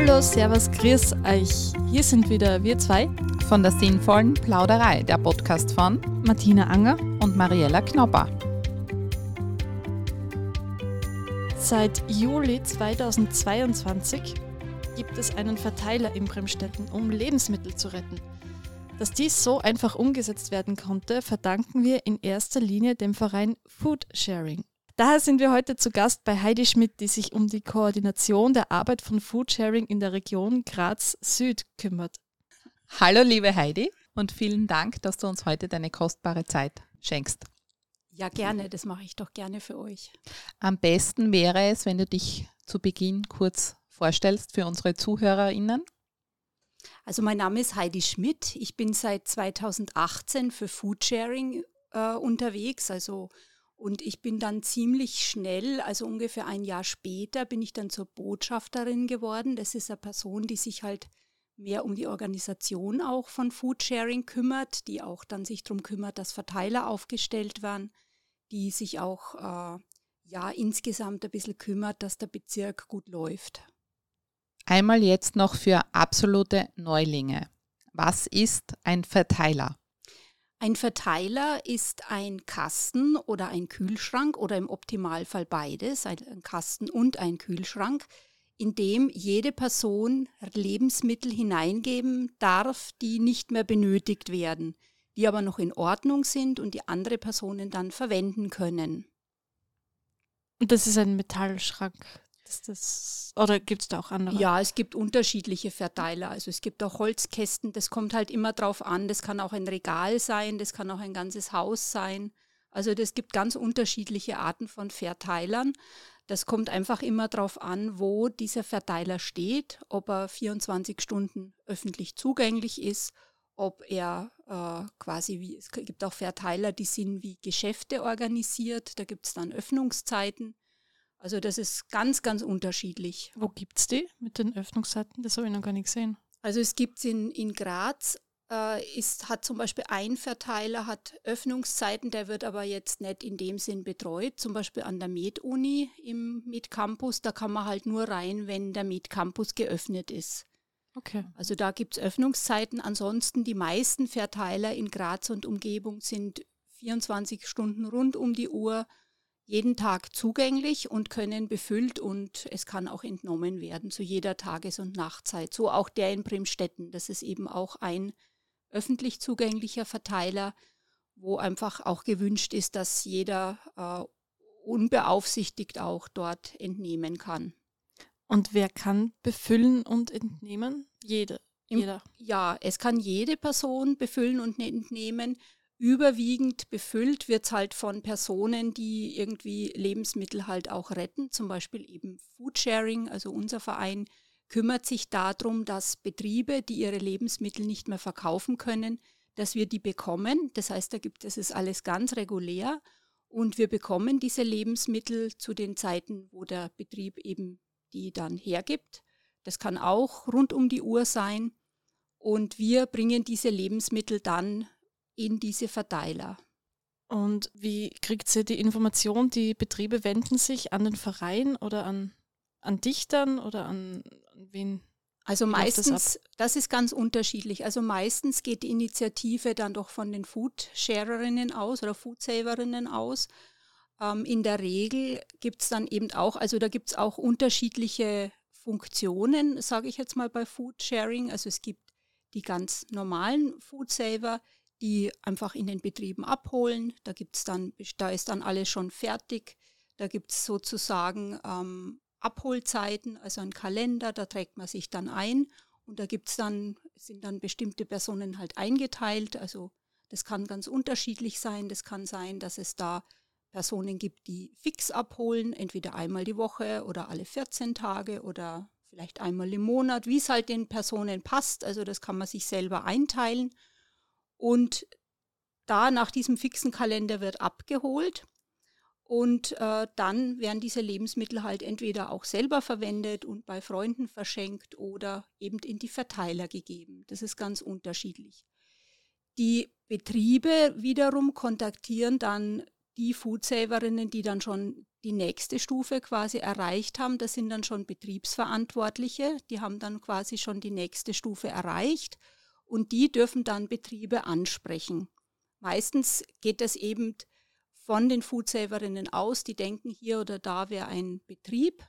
Hallo, Servus, Grüß euch. Hier sind wieder wir zwei von der sinnvollen Plauderei, der Podcast von Martina Anger und Mariella Knopper. Seit Juli 2022 gibt es einen Verteiler in Bremstetten, um Lebensmittel zu retten. Dass dies so einfach umgesetzt werden konnte, verdanken wir in erster Linie dem Verein Food Sharing. Daher sind wir heute zu Gast bei Heidi Schmidt, die sich um die Koordination der Arbeit von Foodsharing in der Region Graz Süd kümmert. Hallo liebe Heidi und vielen Dank, dass du uns heute deine kostbare Zeit schenkst. Ja, gerne, das mache ich doch gerne für euch. Am besten wäre es, wenn du dich zu Beginn kurz vorstellst für unsere Zuhörerinnen. Also mein Name ist Heidi Schmidt. Ich bin seit 2018 für Foodsharing äh, unterwegs, also und ich bin dann ziemlich schnell, also ungefähr ein Jahr später, bin ich dann zur Botschafterin geworden. Das ist eine Person, die sich halt mehr um die Organisation auch von Foodsharing kümmert, die auch dann sich darum kümmert, dass Verteiler aufgestellt werden, die sich auch äh, ja insgesamt ein bisschen kümmert, dass der Bezirk gut läuft. Einmal jetzt noch für absolute Neulinge. Was ist ein Verteiler? Ein Verteiler ist ein Kasten oder ein Kühlschrank oder im Optimalfall beides, ein Kasten und ein Kühlschrank, in dem jede Person Lebensmittel hineingeben darf, die nicht mehr benötigt werden, die aber noch in Ordnung sind und die andere Personen dann verwenden können. Und das ist ein Metallschrank. Das, oder gibt es da auch andere? Ja, es gibt unterschiedliche Verteiler. Also es gibt auch Holzkästen, das kommt halt immer drauf an. Das kann auch ein Regal sein, das kann auch ein ganzes Haus sein. Also es gibt ganz unterschiedliche Arten von Verteilern. Das kommt einfach immer darauf an, wo dieser Verteiler steht, ob er 24 Stunden öffentlich zugänglich ist, ob er äh, quasi wie, es gibt auch Verteiler, die sind wie Geschäfte organisiert, da gibt es dann Öffnungszeiten. Also das ist ganz, ganz unterschiedlich. Wo gibt es die mit den Öffnungszeiten? Das habe ich noch gar nicht gesehen. Also es gibt es in, in Graz, äh, ist, hat zum Beispiel ein Verteiler, hat Öffnungszeiten, der wird aber jetzt nicht in dem Sinn betreut. Zum Beispiel an der Med-Uni im Med-Campus, da kann man halt nur rein, wenn der Med-Campus geöffnet ist. Okay. Also da gibt es Öffnungszeiten. Ansonsten die meisten Verteiler in Graz und Umgebung sind 24 Stunden rund um die Uhr jeden Tag zugänglich und können befüllt und es kann auch entnommen werden zu jeder Tages- und Nachtzeit. So auch der in Bremstetten. Das ist eben auch ein öffentlich zugänglicher Verteiler, wo einfach auch gewünscht ist, dass jeder äh, unbeaufsichtigt auch dort entnehmen kann. Und wer kann befüllen und entnehmen? Jede. Jeder. Ja, es kann jede Person befüllen und entnehmen überwiegend befüllt wird es halt von Personen, die irgendwie Lebensmittel halt auch retten, zum Beispiel eben Foodsharing. Also unser Verein kümmert sich darum, dass Betriebe, die ihre Lebensmittel nicht mehr verkaufen können, dass wir die bekommen. Das heißt, da gibt es ist alles ganz regulär und wir bekommen diese Lebensmittel zu den Zeiten, wo der Betrieb eben die dann hergibt. Das kann auch rund um die Uhr sein. Und wir bringen diese Lebensmittel dann in diese Verteiler. Und wie kriegt sie die Information? Die Betriebe wenden sich an den Verein oder an, an Dichtern oder an, an wen? Also meistens, das, das, ist ganz unterschiedlich. Also meistens geht die Initiative dann doch von den Food-Sharerinnen aus oder Food-Saverinnen aus. Ähm, in der Regel gibt es dann eben auch, also da gibt es auch unterschiedliche Funktionen, sage ich jetzt mal bei Food-Sharing. Also es gibt die ganz normalen Food-Saver, die einfach in den Betrieben abholen. Da gibt's dann, da ist dann alles schon fertig. Da gibt es sozusagen ähm, Abholzeiten, also ein Kalender, da trägt man sich dann ein und da gibt's dann, sind dann bestimmte Personen halt eingeteilt. Also das kann ganz unterschiedlich sein. Das kann sein, dass es da Personen gibt, die fix abholen, entweder einmal die Woche oder alle 14 Tage oder vielleicht einmal im Monat, wie es halt den Personen passt. Also das kann man sich selber einteilen. Und da nach diesem fixen Kalender wird abgeholt. Und äh, dann werden diese Lebensmittel halt entweder auch selber verwendet und bei Freunden verschenkt oder eben in die Verteiler gegeben. Das ist ganz unterschiedlich. Die Betriebe wiederum kontaktieren dann die Foodsaverinnen, die dann schon die nächste Stufe quasi erreicht haben, das sind dann schon Betriebsverantwortliche, die haben dann quasi schon die nächste Stufe erreicht und die dürfen dann Betriebe ansprechen. Meistens geht das eben von den Foodsaverinnen aus, die denken, hier oder da wäre ein Betrieb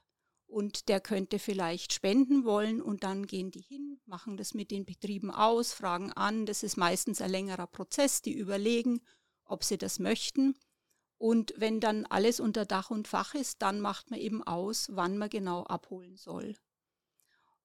und der könnte vielleicht spenden wollen und dann gehen die hin, machen das mit den Betrieben aus, fragen an, das ist meistens ein längerer Prozess, die überlegen, ob sie das möchten. Und wenn dann alles unter Dach und Fach ist, dann macht man eben aus, wann man genau abholen soll.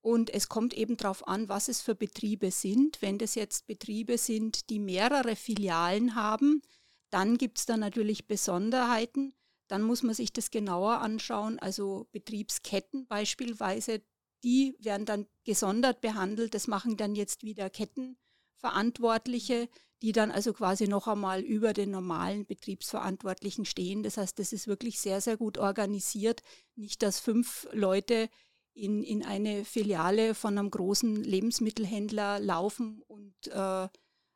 Und es kommt eben darauf an, was es für Betriebe sind. Wenn das jetzt Betriebe sind, die mehrere Filialen haben, dann gibt es da natürlich Besonderheiten. Dann muss man sich das genauer anschauen. Also Betriebsketten beispielsweise, die werden dann gesondert behandelt. Das machen dann jetzt wieder Kettenverantwortliche, die dann also quasi noch einmal über den normalen Betriebsverantwortlichen stehen. Das heißt, das ist wirklich sehr, sehr gut organisiert. Nicht, dass fünf Leute in, in eine Filiale von einem großen Lebensmittelhändler laufen und äh,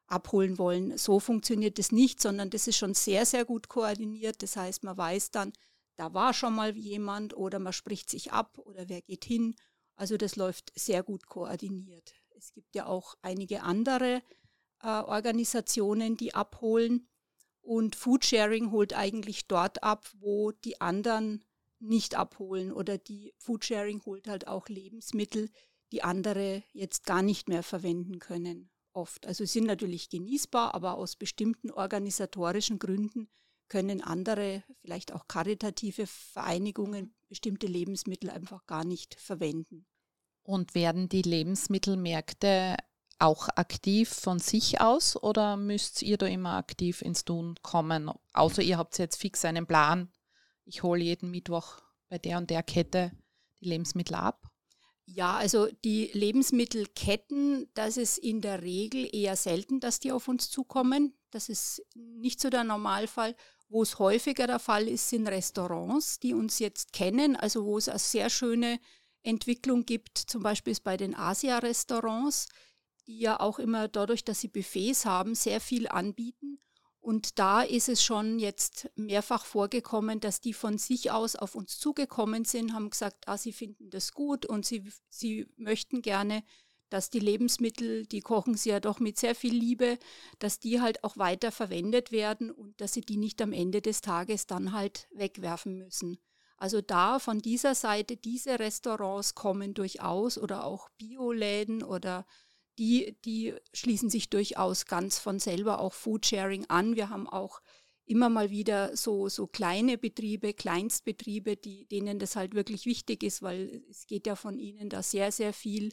abholen wollen. So funktioniert es nicht, sondern das ist schon sehr, sehr gut koordiniert. Das heißt, man weiß dann, da war schon mal jemand oder man spricht sich ab oder wer geht hin. Also das läuft sehr gut koordiniert. Es gibt ja auch einige andere äh, Organisationen, die abholen. Und Foodsharing holt eigentlich dort ab, wo die anderen nicht abholen oder die Foodsharing holt halt auch Lebensmittel, die andere jetzt gar nicht mehr verwenden können. Oft. Also sind natürlich genießbar, aber aus bestimmten organisatorischen Gründen können andere, vielleicht auch karitative Vereinigungen, bestimmte Lebensmittel einfach gar nicht verwenden. Und werden die Lebensmittelmärkte auch aktiv von sich aus oder müsst ihr da immer aktiv ins Tun kommen? Außer ihr habt jetzt fix einen Plan, ich hole jeden Mittwoch bei der und der Kette die Lebensmittel ab? Ja, also die Lebensmittelketten, das ist in der Regel eher selten, dass die auf uns zukommen. Das ist nicht so der Normalfall. Wo es häufiger der Fall ist, sind Restaurants, die uns jetzt kennen, also wo es eine sehr schöne Entwicklung gibt, zum Beispiel bei den Asia-Restaurants, die ja auch immer dadurch, dass sie Buffets haben, sehr viel anbieten und da ist es schon jetzt mehrfach vorgekommen, dass die von sich aus auf uns zugekommen sind, haben gesagt, ah, sie finden das gut und sie, sie möchten gerne, dass die Lebensmittel, die kochen sie ja doch mit sehr viel Liebe, dass die halt auch weiter verwendet werden und dass sie die nicht am Ende des Tages dann halt wegwerfen müssen. Also da von dieser Seite, diese Restaurants kommen durchaus oder auch Bioläden oder die, die schließen sich durchaus ganz von selber auch Foodsharing an. Wir haben auch immer mal wieder so, so kleine Betriebe, Kleinstbetriebe, die, denen das halt wirklich wichtig ist, weil es geht ja von ihnen da sehr, sehr viel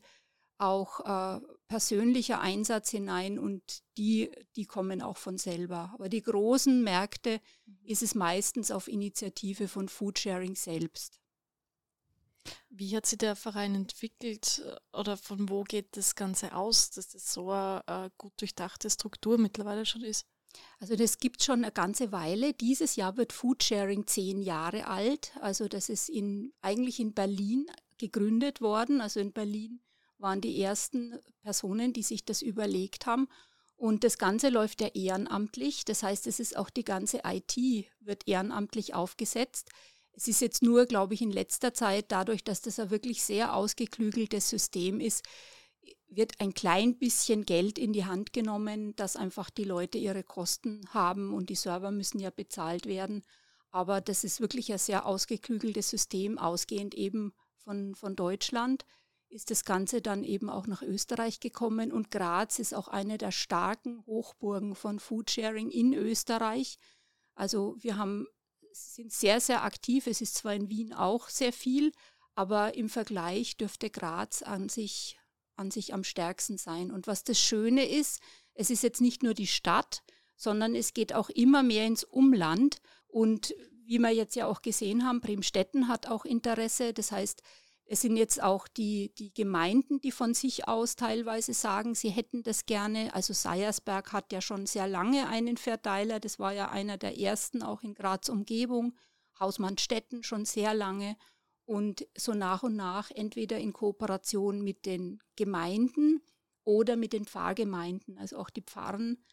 auch äh, persönlicher Einsatz hinein und die, die kommen auch von selber. Aber die großen Märkte mhm. ist es meistens auf Initiative von Foodsharing selbst. Wie hat sich der Verein entwickelt äh, oder von wo geht das Ganze aus, dass das so eine, eine gut durchdachte Struktur mittlerweile schon ist? Also das gibt schon eine ganze Weile. Dieses Jahr wird Foodsharing zehn Jahre alt. Also das ist in, eigentlich in Berlin gegründet worden. Also in Berlin waren die ersten Personen, die sich das überlegt haben. Und das Ganze läuft ja ehrenamtlich. Das heißt, es ist auch die ganze IT wird ehrenamtlich aufgesetzt. Es ist jetzt nur, glaube ich, in letzter Zeit, dadurch, dass das ein wirklich sehr ausgeklügeltes System ist, wird ein klein bisschen Geld in die Hand genommen, dass einfach die Leute ihre Kosten haben und die Server müssen ja bezahlt werden. Aber das ist wirklich ein sehr ausgeklügeltes System, ausgehend eben von, von Deutschland ist das Ganze dann eben auch nach Österreich gekommen und Graz ist auch eine der starken Hochburgen von Foodsharing in Österreich. Also wir haben sind sehr, sehr aktiv. Es ist zwar in Wien auch sehr viel, aber im Vergleich dürfte Graz an sich, an sich am stärksten sein. Und was das Schöne ist, es ist jetzt nicht nur die Stadt, sondern es geht auch immer mehr ins Umland. Und wie wir jetzt ja auch gesehen haben, Bremstetten hat auch Interesse. Das heißt, es sind jetzt auch die, die Gemeinden, die von sich aus teilweise sagen, sie hätten das gerne. Also Seiersberg hat ja schon sehr lange einen Verteiler. Das war ja einer der ersten auch in Graz Umgebung. Hausmannstetten schon sehr lange. Und so nach und nach entweder in Kooperation mit den Gemeinden oder mit den Pfarrgemeinden. Also auch die Pfarren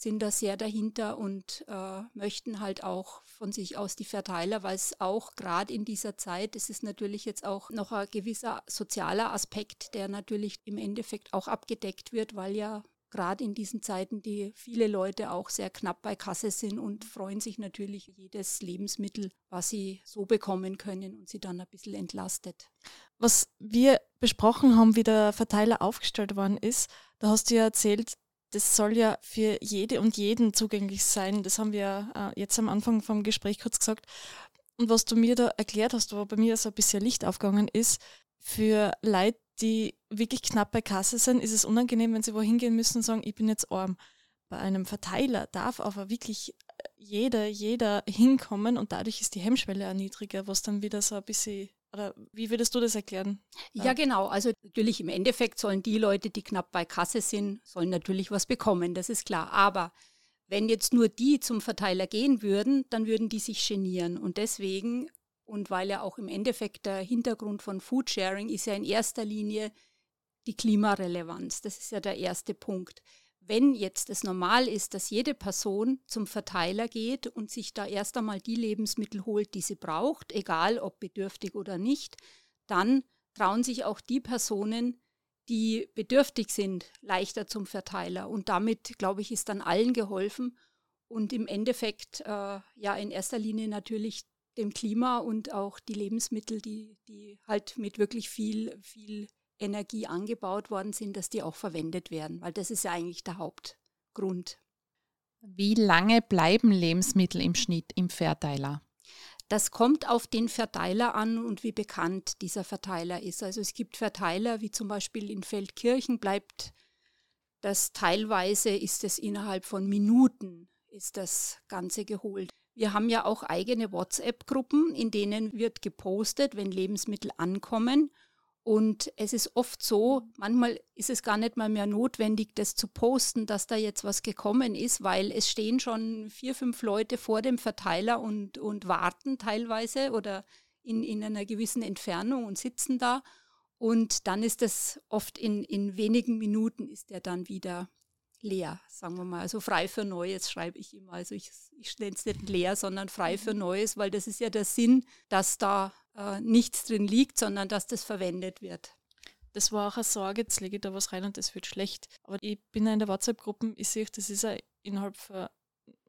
sind da sehr dahinter und äh, möchten halt auch von sich aus die Verteiler, weil es auch gerade in dieser Zeit, es ist natürlich jetzt auch noch ein gewisser sozialer Aspekt, der natürlich im Endeffekt auch abgedeckt wird, weil ja gerade in diesen Zeiten, die viele Leute auch sehr knapp bei Kasse sind und freuen sich natürlich jedes Lebensmittel, was sie so bekommen können und sie dann ein bisschen entlastet. Was wir besprochen haben, wie der Verteiler aufgestellt worden ist, da hast du ja erzählt, das soll ja für jede und jeden zugänglich sein. Das haben wir äh, jetzt am Anfang vom Gespräch kurz gesagt. Und was du mir da erklärt hast, wo bei mir so ein bisschen Licht aufgegangen ist, für Leute, die wirklich knapp bei Kasse sind, ist es unangenehm, wenn sie wohin gehen müssen und sagen, ich bin jetzt arm. Bei einem Verteiler darf aber wirklich äh, jeder, jeder hinkommen und dadurch ist die Hemmschwelle auch niedriger, was dann wieder so ein bisschen oder wie würdest du das erklären? Ja, genau. Also natürlich im Endeffekt sollen die Leute, die knapp bei Kasse sind, sollen natürlich was bekommen, das ist klar. Aber wenn jetzt nur die zum Verteiler gehen würden, dann würden die sich genieren. Und deswegen, und weil ja auch im Endeffekt der Hintergrund von Foodsharing ist ja in erster Linie die Klimarelevanz. Das ist ja der erste Punkt wenn jetzt es normal ist, dass jede Person zum Verteiler geht und sich da erst einmal die Lebensmittel holt, die sie braucht, egal ob bedürftig oder nicht, dann trauen sich auch die Personen, die bedürftig sind, leichter zum Verteiler. Und damit, glaube ich, ist dann allen geholfen und im Endeffekt äh, ja in erster Linie natürlich dem Klima und auch die Lebensmittel, die, die halt mit wirklich viel, viel Energie angebaut worden sind, dass die auch verwendet werden, weil das ist ja eigentlich der Hauptgrund. Wie lange bleiben Lebensmittel im Schnitt im Verteiler? Das kommt auf den Verteiler an und wie bekannt dieser Verteiler ist. Also es gibt Verteiler, wie zum Beispiel in Feldkirchen bleibt das teilweise ist es innerhalb von Minuten ist das Ganze geholt. Wir haben ja auch eigene WhatsApp-Gruppen, in denen wird gepostet, wenn Lebensmittel ankommen. Und es ist oft so, manchmal ist es gar nicht mal mehr notwendig, das zu posten, dass da jetzt was gekommen ist, weil es stehen schon vier, fünf Leute vor dem Verteiler und, und warten teilweise oder in, in einer gewissen Entfernung und sitzen da. Und dann ist es oft in, in wenigen Minuten ist er dann wieder leer, sagen wir mal. Also frei für Neues schreibe ich immer. Also ich, ich nenne es nicht leer, sondern frei für mhm. Neues, weil das ist ja der Sinn, dass da äh, nichts drin liegt, sondern dass das verwendet wird. Das war auch eine Sorge, jetzt lege ich da was rein und das wird schlecht. Aber ich bin ja in der WhatsApp-Gruppe, ich sehe, das ist ja innerhalb von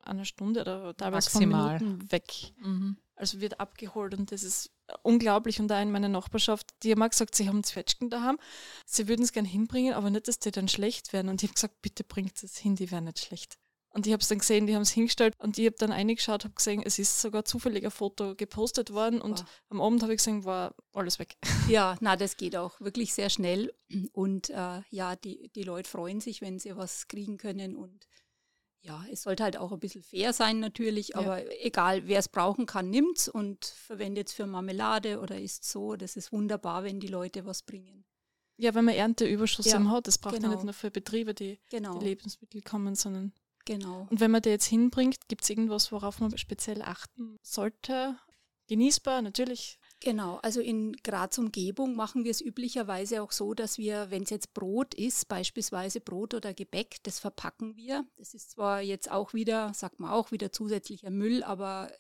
einer Stunde oder teilweise Maximal. von Minuten weg. Mhm. Also wird abgeholt und das ist unglaublich. Und da in meiner Nachbarschaft, die haben auch gesagt, sie haben Zwetschgen daheim, sie würden es gerne hinbringen, aber nicht, dass die dann schlecht werden. Und ich habe gesagt, bitte bringt es hin, die werden nicht schlecht. Und ich habe es dann gesehen, die haben es hingestellt und ich habe dann eingeschaut, habe gesehen, es ist sogar zufällig ein Foto gepostet worden und wow. am Abend habe ich gesehen, war alles weg. Ja, na, das geht auch wirklich sehr schnell und äh, ja, die, die Leute freuen sich, wenn sie was kriegen können und ja, es sollte halt auch ein bisschen fair sein natürlich, aber ja. egal, wer es brauchen kann, nimmt es und verwendet es für Marmelade oder ist so. Das ist wunderbar, wenn die Leute was bringen. Ja, wenn man Ernteüberschuss ja, hat, das braucht genau. ja nicht nur für Betriebe, die, genau. die Lebensmittel kommen, sondern Genau. Und wenn man die jetzt hinbringt, gibt es irgendwas, worauf man speziell achten sollte? Genießbar, natürlich. Genau, also in Graz Umgebung machen wir es üblicherweise auch so, dass wir, wenn es jetzt Brot ist, beispielsweise Brot oder Gebäck, das verpacken wir. Das ist zwar jetzt auch wieder, sagt man auch wieder zusätzlicher Müll, aber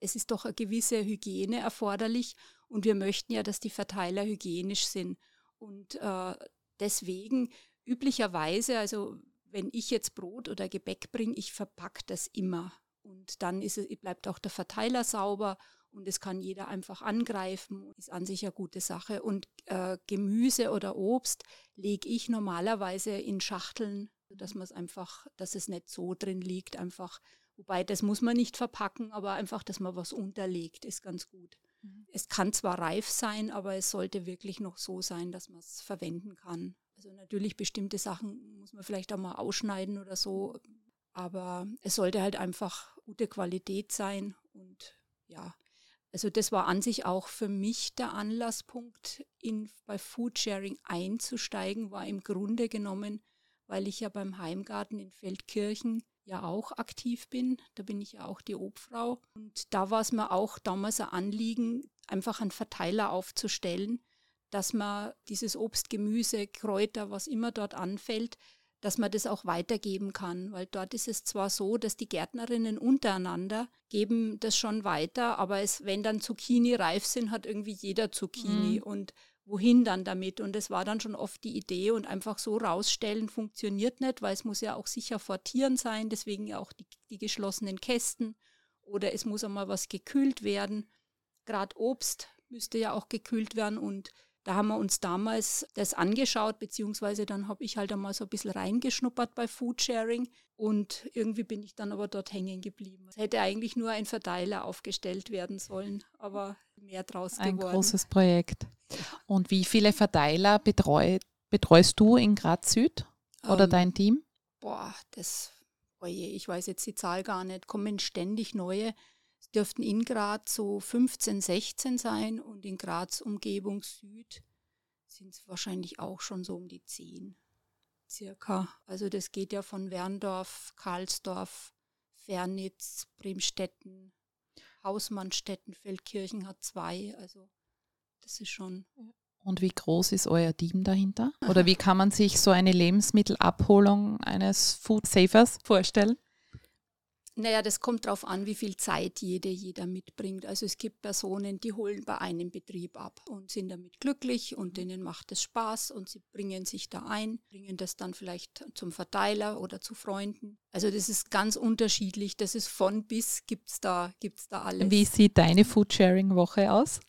es ist doch eine gewisse Hygiene erforderlich und wir möchten ja, dass die Verteiler hygienisch sind. Und äh, deswegen üblicherweise, also wenn ich jetzt Brot oder Gebäck bringe, ich verpacke das immer. Und dann ist es, bleibt auch der Verteiler sauber und es kann jeder einfach angreifen. Ist an sich eine gute Sache. Und äh, Gemüse oder Obst lege ich normalerweise in Schachteln, dass man es einfach, dass es nicht so drin liegt, einfach. Wobei das muss man nicht verpacken, aber einfach, dass man was unterlegt, ist ganz gut. Mhm. Es kann zwar reif sein, aber es sollte wirklich noch so sein, dass man es verwenden kann. Also natürlich bestimmte Sachen muss man vielleicht auch mal ausschneiden oder so, aber es sollte halt einfach gute Qualität sein und ja, also das war an sich auch für mich der Anlasspunkt, in, bei Foodsharing einzusteigen, war im Grunde genommen, weil ich ja beim Heimgarten in Feldkirchen ja auch aktiv bin. Da bin ich ja auch die Obfrau. Und da war es mir auch damals ein Anliegen, einfach einen Verteiler aufzustellen, dass man dieses Obst, Gemüse, Kräuter, was immer dort anfällt, dass man das auch weitergeben kann, weil dort ist es zwar so, dass die Gärtnerinnen untereinander geben das schon weiter, aber es, wenn dann Zucchini reif sind, hat irgendwie jeder Zucchini mhm. und wohin dann damit? Und es war dann schon oft die Idee und einfach so rausstellen funktioniert nicht, weil es muss ja auch sicher Tieren sein, deswegen ja auch die, die geschlossenen Kästen oder es muss einmal was gekühlt werden. Gerade Obst müsste ja auch gekühlt werden und da haben wir uns damals das angeschaut, beziehungsweise dann habe ich halt einmal so ein bisschen reingeschnuppert bei Foodsharing und irgendwie bin ich dann aber dort hängen geblieben. Es hätte eigentlich nur ein Verteiler aufgestellt werden sollen, aber mehr draus ein geworden. Ein großes Projekt. Und wie viele Verteiler betreu, betreust du in Graz Süd oder ähm, dein Team? Boah, das, oje, ich weiß jetzt die Zahl gar nicht, kommen ständig neue dürften in Graz so 15, 16 sein und in Graz Umgebung Süd sind es wahrscheinlich auch schon so um die 10 circa. Also das geht ja von Werndorf, Karlsdorf, Fernitz, Bremstetten, Hausmannstetten, Feldkirchen hat zwei. Also das ist schon. Und wie groß ist euer Team dahinter? Oder wie kann man sich so eine Lebensmittelabholung eines Food Savers vorstellen? Naja, das kommt darauf an, wie viel Zeit jede, jeder mitbringt. Also es gibt Personen, die holen bei einem Betrieb ab und sind damit glücklich und denen macht es Spaß und sie bringen sich da ein, bringen das dann vielleicht zum Verteiler oder zu Freunden. Also das ist ganz unterschiedlich. Das ist von bis gibt's da, gibt's da alles. Wie sieht deine Foodsharing-Woche aus?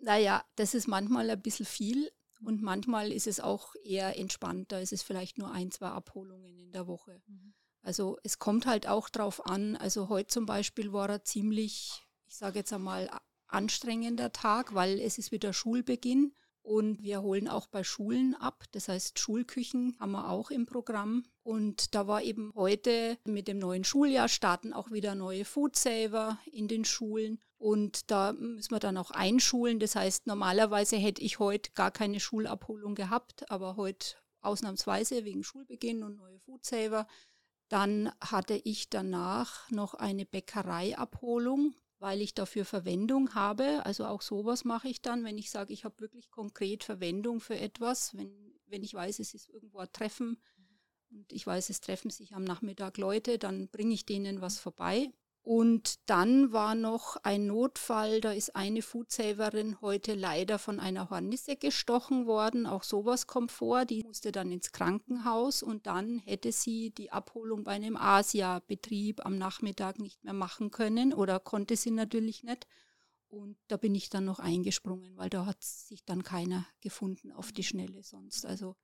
Naja, das ist manchmal ein bisschen viel und manchmal ist es auch eher entspannter. Es ist vielleicht nur ein, zwei Abholungen in der Woche. Mhm. Also es kommt halt auch drauf an. Also heute zum Beispiel war er ziemlich, ich sage jetzt einmal, anstrengender Tag, weil es ist wieder Schulbeginn und wir holen auch bei Schulen ab. Das heißt, Schulküchen haben wir auch im Programm. Und da war eben heute mit dem neuen Schuljahr starten auch wieder neue Foodsaver in den Schulen. Und da müssen wir dann auch einschulen. Das heißt, normalerweise hätte ich heute gar keine Schulabholung gehabt, aber heute ausnahmsweise wegen Schulbeginn und neue Foodsaver dann hatte ich danach noch eine Bäckereiabholung, weil ich dafür Verwendung habe. Also auch sowas mache ich dann, wenn ich sage, ich habe wirklich konkret Verwendung für etwas, wenn, wenn ich weiß, es ist irgendwo ein Treffen und ich weiß, es treffen sich am Nachmittag Leute, dann bringe ich denen was vorbei. Und dann war noch ein Notfall, da ist eine Foodsaverin heute leider von einer Hornisse gestochen worden. Auch sowas kommt vor. Die musste dann ins Krankenhaus und dann hätte sie die Abholung bei einem Asia-Betrieb am Nachmittag nicht mehr machen können oder konnte sie natürlich nicht. Und da bin ich dann noch eingesprungen, weil da hat sich dann keiner gefunden auf die Schnelle sonst. Also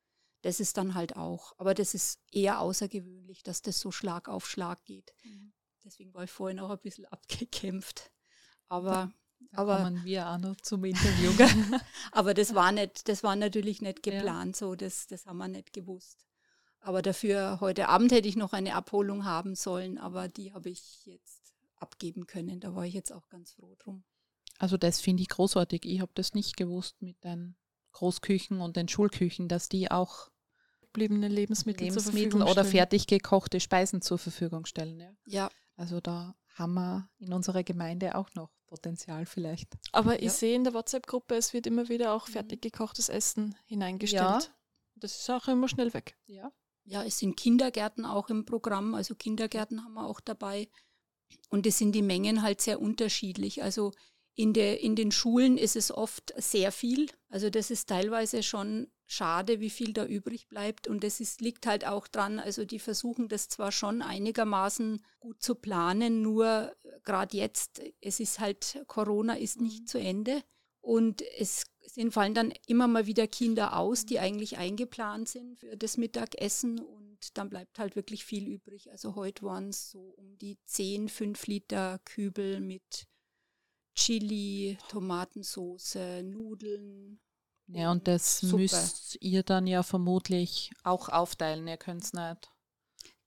das ist dann halt auch. Aber das ist eher außergewöhnlich, dass das so Schlag auf Schlag geht. Mhm. Deswegen war ich vorhin auch ein bisschen abgekämpft. Aber da aber kommen wir auch noch zum Interview. aber das war nicht, das war natürlich nicht geplant, ja. so das, das haben wir nicht gewusst. Aber dafür heute Abend hätte ich noch eine Abholung haben sollen, aber die habe ich jetzt abgeben können. Da war ich jetzt auch ganz froh drum. Also das finde ich großartig. Ich habe das nicht gewusst mit den Großküchen und den Schulküchen, dass die auch gebliebene Lebensmittel, Lebensmittel oder fertig gekochte Speisen zur Verfügung stellen. Ja. ja. Also da haben wir in unserer Gemeinde auch noch Potenzial vielleicht. Aber ja. ich sehe in der WhatsApp-Gruppe, es wird immer wieder auch mhm. fertig gekochtes Essen hineingestellt. Ja. Das ist auch immer schnell weg. Ja. Ja, es sind Kindergärten auch im Programm, also Kindergärten haben wir auch dabei. Und es sind die Mengen halt sehr unterschiedlich. Also in, der, in den Schulen ist es oft sehr viel. Also das ist teilweise schon schade, wie viel da übrig bleibt. Und es ist, liegt halt auch dran, also die versuchen das zwar schon einigermaßen gut zu planen, nur gerade jetzt, es ist halt, Corona ist nicht mhm. zu Ende. Und es sind, fallen dann immer mal wieder Kinder aus, die eigentlich eingeplant sind für das Mittagessen. Und dann bleibt halt wirklich viel übrig. Also heute waren es so um die 10, 5 Liter Kübel mit Chili, Tomatensauce, Nudeln. Ja, und das Suppe. müsst ihr dann ja vermutlich auch aufteilen, ihr könnt es nicht.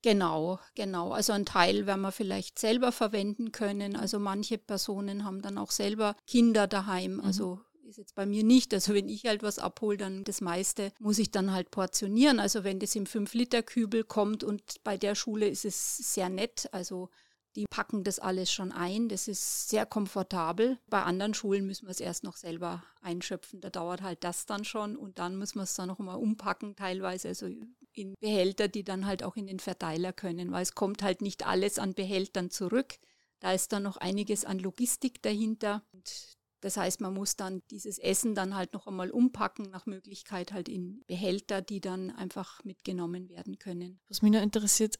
Genau, genau. Also ein Teil werden wir vielleicht selber verwenden können. Also manche Personen haben dann auch selber Kinder daheim. Mhm. Also ist jetzt bei mir nicht. Also wenn ich halt was abhole, dann das meiste muss ich dann halt portionieren. Also wenn das im 5-Liter-Kübel kommt und bei der Schule ist es sehr nett. Also die packen das alles schon ein. Das ist sehr komfortabel. Bei anderen Schulen müssen wir es erst noch selber einschöpfen. Da dauert halt das dann schon und dann müssen wir es dann noch mal umpacken teilweise. Also in Behälter, die dann halt auch in den Verteiler können, weil es kommt halt nicht alles an Behältern zurück. Da ist dann noch einiges an Logistik dahinter. Und das heißt, man muss dann dieses Essen dann halt noch einmal umpacken, nach Möglichkeit halt in Behälter, die dann einfach mitgenommen werden können. Was mich noch interessiert,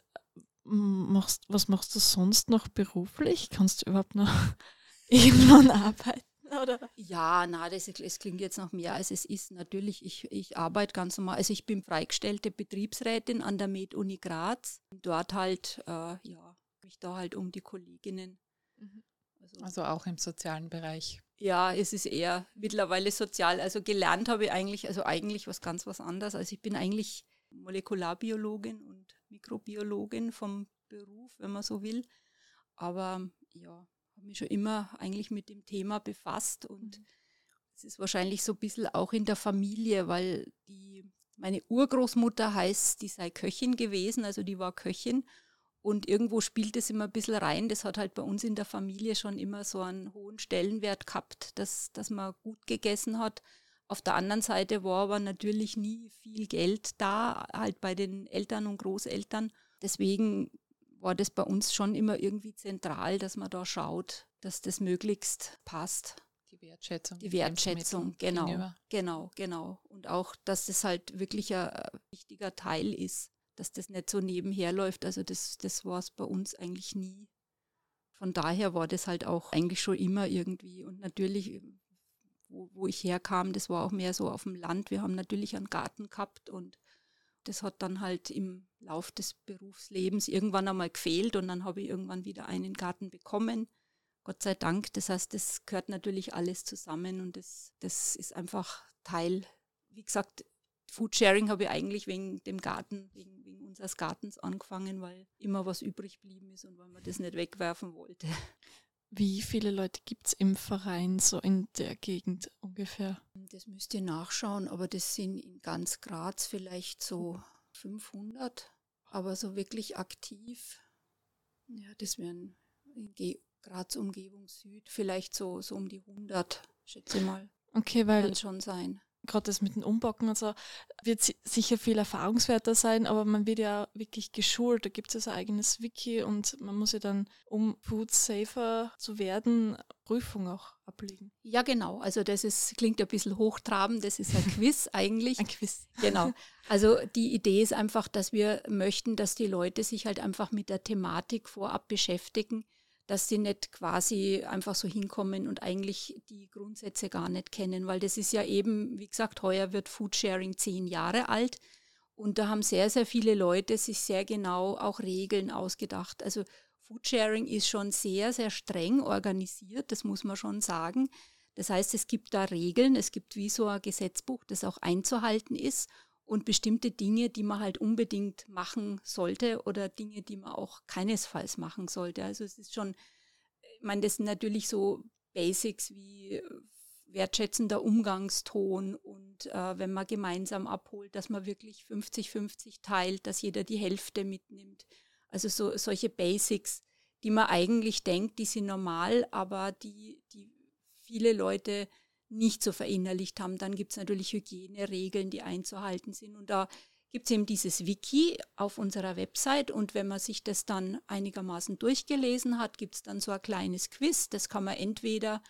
machst, was machst du sonst noch beruflich? Kannst du überhaupt noch irgendwann arbeiten? Oder? Ja, na, das, das, klingt jetzt noch mehr als es ist. Natürlich, ich, ich arbeite ganz normal. Also ich bin freigestellte Betriebsrätin an der Med-Uni Graz. Dort halt, äh, ja, mich da halt um die Kolleginnen. Mhm. Also, also auch im sozialen Bereich. Ja, es ist eher mittlerweile sozial. Also gelernt habe ich eigentlich, also eigentlich was ganz was anderes. Also ich bin eigentlich Molekularbiologin und Mikrobiologin vom Beruf, wenn man so will. Aber ja, habe mich schon immer eigentlich mit dem Thema befasst und mhm. es ist wahrscheinlich so ein bisschen auch in der Familie, weil die, meine Urgroßmutter heißt, die sei Köchin gewesen, also die war Köchin und irgendwo spielt es immer ein bisschen rein. Das hat halt bei uns in der Familie schon immer so einen hohen Stellenwert gehabt, dass, dass man gut gegessen hat. Auf der anderen Seite war aber natürlich nie viel Geld da, halt bei den Eltern und Großeltern. Deswegen war das bei uns schon immer irgendwie zentral, dass man da schaut, dass das möglichst passt. Die Wertschätzung. Die Wertschätzung, genau. Gegenüber. Genau, genau. Und auch, dass das halt wirklich ein wichtiger Teil ist, dass das nicht so nebenher läuft. Also das, das war es bei uns eigentlich nie. Von daher war das halt auch eigentlich schon immer irgendwie. Und natürlich, wo, wo ich herkam, das war auch mehr so auf dem Land. Wir haben natürlich einen Garten gehabt und das hat dann halt im Lauf des Berufslebens irgendwann einmal gefehlt und dann habe ich irgendwann wieder einen Garten bekommen. Gott sei Dank. Das heißt, das gehört natürlich alles zusammen und das, das ist einfach Teil. Wie gesagt, Foodsharing habe ich eigentlich wegen dem Garten, wegen, wegen unseres Gartens angefangen, weil immer was übrig geblieben ist und weil man das nicht wegwerfen wollte. Wie viele Leute gibt es im Verein so in der Gegend ungefähr? Das müsst ihr nachschauen, aber das sind in ganz Graz vielleicht so 500, aber so wirklich aktiv, ja, das wären in Graz Umgebung Süd vielleicht so, so um die 100, schätze ich mal. Okay, weil. Kann schon sein gerade das mit dem Umbacken und so, wird sicher viel erfahrungswerter sein, aber man wird ja wirklich geschult. Da gibt es ein eigenes Wiki und man muss ja dann, um Food Safer zu werden, Prüfung auch ablegen. Ja, genau. Also das ist, klingt ein bisschen hochtrabend, das ist ein Quiz eigentlich. ein Quiz. Genau. Also die Idee ist einfach, dass wir möchten, dass die Leute sich halt einfach mit der Thematik vorab beschäftigen dass sie nicht quasi einfach so hinkommen und eigentlich die Grundsätze gar nicht kennen, weil das ist ja eben, wie gesagt, heuer wird Foodsharing zehn Jahre alt und da haben sehr, sehr viele Leute sich sehr genau auch Regeln ausgedacht. Also Foodsharing ist schon sehr, sehr streng organisiert, das muss man schon sagen. Das heißt, es gibt da Regeln, es gibt wie so ein Gesetzbuch, das auch einzuhalten ist und bestimmte Dinge, die man halt unbedingt machen sollte oder Dinge, die man auch keinesfalls machen sollte. Also es ist schon, ich meine, das sind natürlich so Basics wie äh, wertschätzender Umgangston und äh, wenn man gemeinsam abholt, dass man wirklich 50-50 teilt, dass jeder die Hälfte mitnimmt. Also so, solche Basics, die man eigentlich denkt, die sind normal, aber die, die viele Leute nicht so verinnerlicht haben. Dann gibt es natürlich Hygieneregeln, die einzuhalten sind. Und da gibt es eben dieses Wiki auf unserer Website. Und wenn man sich das dann einigermaßen durchgelesen hat, gibt es dann so ein kleines Quiz. Das kann man entweder,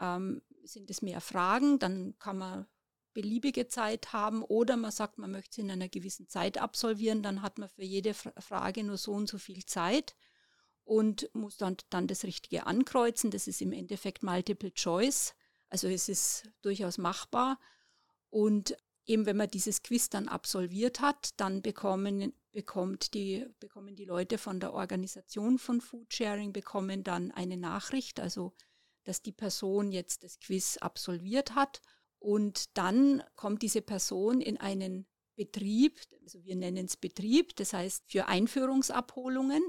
ähm, sind es mehr Fragen, dann kann man beliebige Zeit haben oder man sagt, man möchte es in einer gewissen Zeit absolvieren, dann hat man für jede Frage nur so und so viel Zeit und muss dann, dann das Richtige ankreuzen. Das ist im Endeffekt Multiple Choice. Also es ist durchaus machbar. Und eben wenn man dieses Quiz dann absolviert hat, dann bekommen, bekommt die, bekommen die Leute von der Organisation von Foodsharing bekommen dann eine Nachricht, also dass die Person jetzt das Quiz absolviert hat. Und dann kommt diese Person in einen Betrieb, also wir nennen es Betrieb, das heißt für Einführungsabholungen.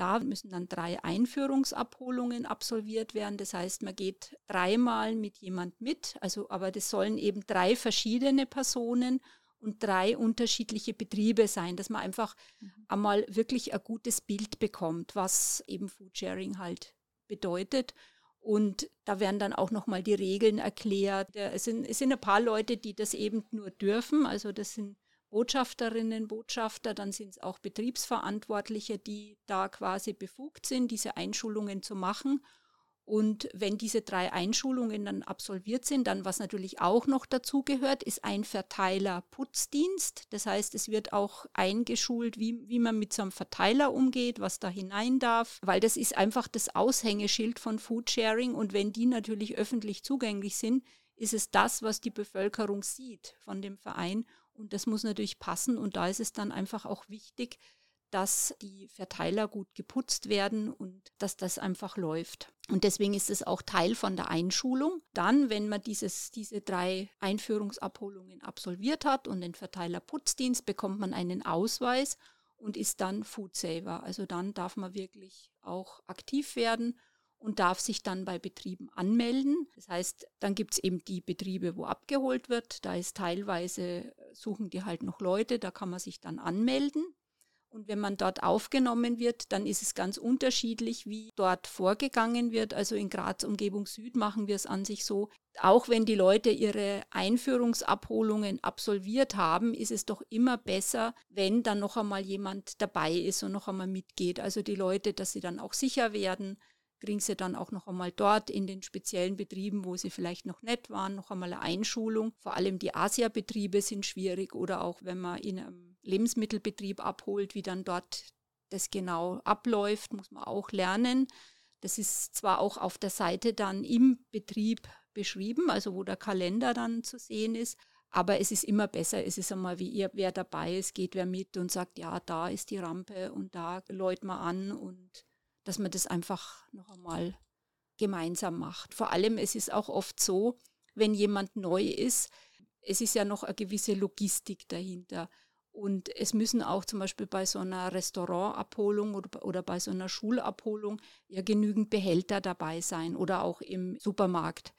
Da müssen dann drei Einführungsabholungen absolviert werden. Das heißt, man geht dreimal mit jemand mit, also aber das sollen eben drei verschiedene Personen und drei unterschiedliche Betriebe sein, dass man einfach mhm. einmal wirklich ein gutes Bild bekommt, was eben Foodsharing halt bedeutet. Und da werden dann auch nochmal die Regeln erklärt. Es sind, es sind ein paar Leute, die das eben nur dürfen. Also das sind Botschafterinnen, Botschafter, dann sind es auch Betriebsverantwortliche, die da quasi befugt sind, diese Einschulungen zu machen. Und wenn diese drei Einschulungen dann absolviert sind, dann was natürlich auch noch dazu gehört, ist ein Verteiler Putzdienst. Das heißt, es wird auch eingeschult, wie, wie man mit so einem Verteiler umgeht, was da hinein darf, weil das ist einfach das Aushängeschild von Foodsharing. Und wenn die natürlich öffentlich zugänglich sind, ist es das, was die Bevölkerung sieht von dem Verein. Und das muss natürlich passen. Und da ist es dann einfach auch wichtig, dass die Verteiler gut geputzt werden und dass das einfach läuft. Und deswegen ist es auch Teil von der Einschulung. Dann, wenn man dieses, diese drei Einführungsabholungen absolviert hat und den Verteiler Putzdienst, bekommt man einen Ausweis und ist dann Food Saver. Also dann darf man wirklich auch aktiv werden und darf sich dann bei Betrieben anmelden. Das heißt, dann gibt es eben die Betriebe, wo abgeholt wird. Da ist teilweise, suchen die halt noch Leute, da kann man sich dann anmelden. Und wenn man dort aufgenommen wird, dann ist es ganz unterschiedlich, wie dort vorgegangen wird. Also in Graz Umgebung Süd machen wir es an sich so. Auch wenn die Leute ihre Einführungsabholungen absolviert haben, ist es doch immer besser, wenn dann noch einmal jemand dabei ist und noch einmal mitgeht. Also die Leute, dass sie dann auch sicher werden, kriegen sie dann auch noch einmal dort in den speziellen Betrieben, wo sie vielleicht noch nett waren, noch einmal eine Einschulung. Vor allem die Asia-Betriebe sind schwierig oder auch wenn man in einem Lebensmittelbetrieb abholt, wie dann dort das genau abläuft, muss man auch lernen. Das ist zwar auch auf der Seite dann im Betrieb beschrieben, also wo der Kalender dann zu sehen ist, aber es ist immer besser, es ist einmal wie ihr, wer dabei ist, geht wer mit und sagt, ja, da ist die Rampe und da läut man an und dass man das einfach noch einmal gemeinsam macht. Vor allem, es ist auch oft so, wenn jemand neu ist, es ist ja noch eine gewisse Logistik dahinter. Und es müssen auch zum Beispiel bei so einer Restaurantabholung oder, oder bei so einer Schulabholung ja genügend Behälter dabei sein oder auch im Supermarkt.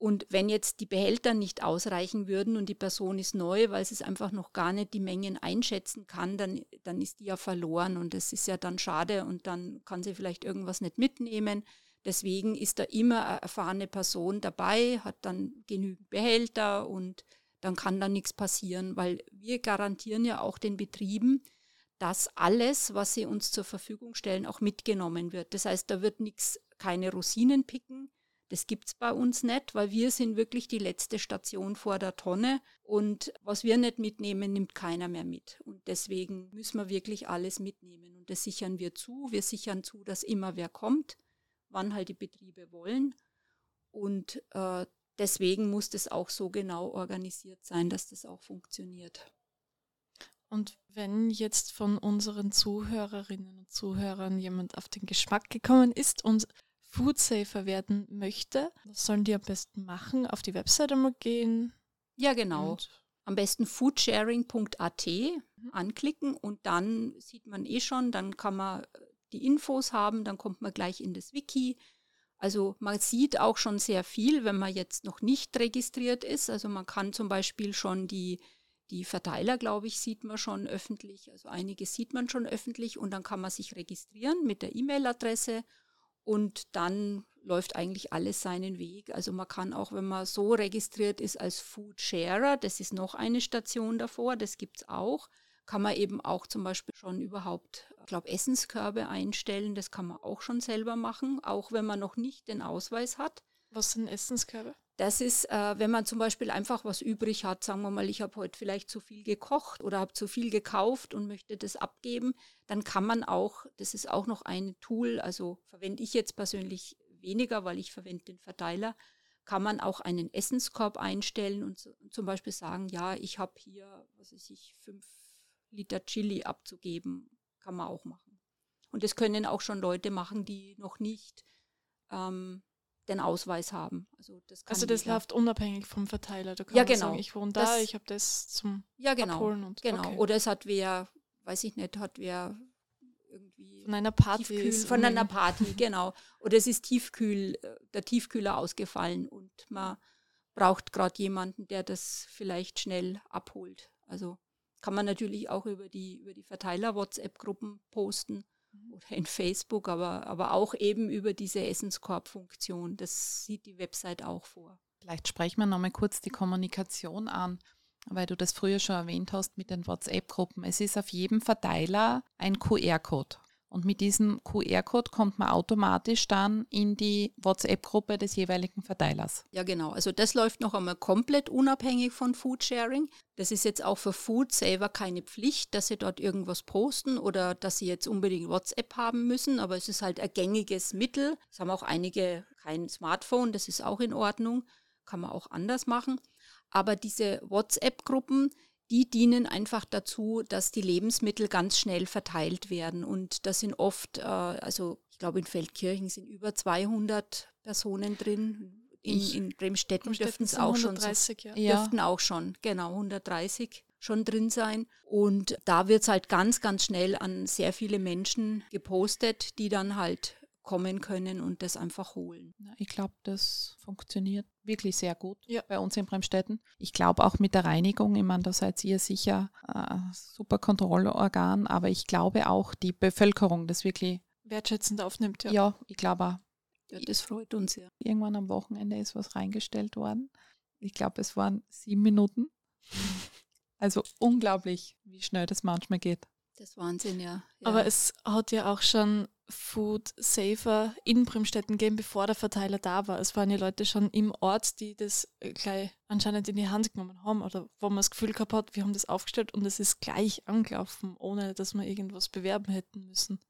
Und wenn jetzt die Behälter nicht ausreichen würden und die Person ist neu, weil sie es einfach noch gar nicht die Mengen einschätzen kann, dann, dann ist die ja verloren und das ist ja dann schade und dann kann sie vielleicht irgendwas nicht mitnehmen. Deswegen ist da immer eine erfahrene Person dabei, hat dann genügend Behälter und dann kann da nichts passieren, weil wir garantieren ja auch den Betrieben, dass alles, was sie uns zur Verfügung stellen, auch mitgenommen wird. Das heißt, da wird nichts, keine Rosinen picken, das gibt es bei uns nicht, weil wir sind wirklich die letzte Station vor der Tonne und was wir nicht mitnehmen, nimmt keiner mehr mit. Und deswegen müssen wir wirklich alles mitnehmen und das sichern wir zu. Wir sichern zu, dass immer wer kommt, wann halt die Betriebe wollen und äh, deswegen muss das auch so genau organisiert sein, dass das auch funktioniert. Und wenn jetzt von unseren Zuhörerinnen und Zuhörern jemand auf den Geschmack gekommen ist und Foodsafer werden möchte, was sollen die am besten machen? Auf die Webseite mal gehen? Ja, genau. am besten foodsharing.at mhm. anklicken und dann sieht man eh schon, dann kann man die Infos haben, dann kommt man gleich in das Wiki. Also man sieht auch schon sehr viel, wenn man jetzt noch nicht registriert ist. Also man kann zum Beispiel schon die, die Verteiler, glaube ich, sieht man schon öffentlich. Also einige sieht man schon öffentlich und dann kann man sich registrieren mit der E-Mail-Adresse und dann läuft eigentlich alles seinen Weg. Also man kann auch, wenn man so registriert ist als Food Sharer, das ist noch eine Station davor, das gibt es auch, kann man eben auch zum Beispiel schon überhaupt, ich glaube, Essenskörbe einstellen. Das kann man auch schon selber machen, auch wenn man noch nicht den Ausweis hat. Was sind Essenskörbe? Das ist, äh, wenn man zum Beispiel einfach was übrig hat, sagen wir mal, ich habe heute vielleicht zu viel gekocht oder habe zu viel gekauft und möchte das abgeben, dann kann man auch, das ist auch noch ein Tool, also verwende ich jetzt persönlich weniger, weil ich verwende den Verteiler, kann man auch einen Essenskorb einstellen und so, zum Beispiel sagen, ja, ich habe hier, was weiß ich, fünf Liter Chili abzugeben, kann man auch machen. Und das können auch schon Leute machen, die noch nicht ähm, den Ausweis haben. Also das, also das läuft unabhängig vom Verteiler. Du kannst ja, genau. sagen, ich wohne da, das, ich habe das zum ja, genau, Abholen. Und, genau. Okay. Oder es hat wer, weiß ich nicht, hat wer irgendwie von einer Party Tiefkühl, von einer Party, genau. Oder es ist Tiefkühl, äh, der Tiefkühler ausgefallen und man braucht gerade jemanden, der das vielleicht schnell abholt. Also kann man natürlich auch über die, über die Verteiler-WhatsApp-Gruppen posten Mhm. Oder in Facebook, aber, aber auch eben über diese Essenskorb-Funktion. Das sieht die Website auch vor. Vielleicht sprechen wir nochmal kurz die Kommunikation an. weil du das früher schon erwähnt hast mit den WhatsApp-Gruppen. Es ist auf jedem Verteiler ein QR-Code. Und mit diesem QR-Code kommt man automatisch dann in die WhatsApp-Gruppe des jeweiligen Verteilers. Ja, genau. Also das läuft noch einmal komplett unabhängig von Foodsharing. Das ist jetzt auch für Food Saver keine Pflicht, dass sie dort irgendwas posten oder dass sie jetzt unbedingt WhatsApp haben müssen, aber es ist halt ein gängiges Mittel. Es haben auch einige kein Smartphone, das ist auch in Ordnung, kann man auch anders machen. Aber diese WhatsApp-Gruppen, die dienen einfach dazu, dass die Lebensmittel ganz schnell verteilt werden. Und das sind oft, äh, also ich glaube in Feldkirchen sind über 200 Personen drin. In, in Bremstetten dürften es auch schon, so, ja. dürften auch schon, genau, 130 schon drin sein. Und da wird es halt ganz, ganz schnell an sehr viele Menschen gepostet, die dann halt kommen können und das einfach holen. Ich glaube, das funktioniert wirklich sehr gut ja. bei uns in Bremstetten. Ich glaube auch mit der Reinigung, ich meine, da seid ihr sicher ein super Kontrollorgan, aber ich glaube auch die Bevölkerung das wirklich wertschätzend aufnimmt. Ja, ja ich glaube auch. Ja, das freut uns ja. Irgendwann am Wochenende ist was reingestellt worden. Ich glaube, es waren sieben Minuten. Also unglaublich, wie schnell das manchmal geht. Das Wahnsinn, ja. ja. Aber es hat ja auch schon Food Safer in Bremstetten geben, bevor der Verteiler da war. Es waren ja Leute schon im Ort, die das äh, gleich anscheinend in die Hand genommen haben oder wo man das Gefühl gehabt hat, wir haben das aufgestellt und es ist gleich angelaufen, ohne dass wir irgendwas bewerben hätten müssen.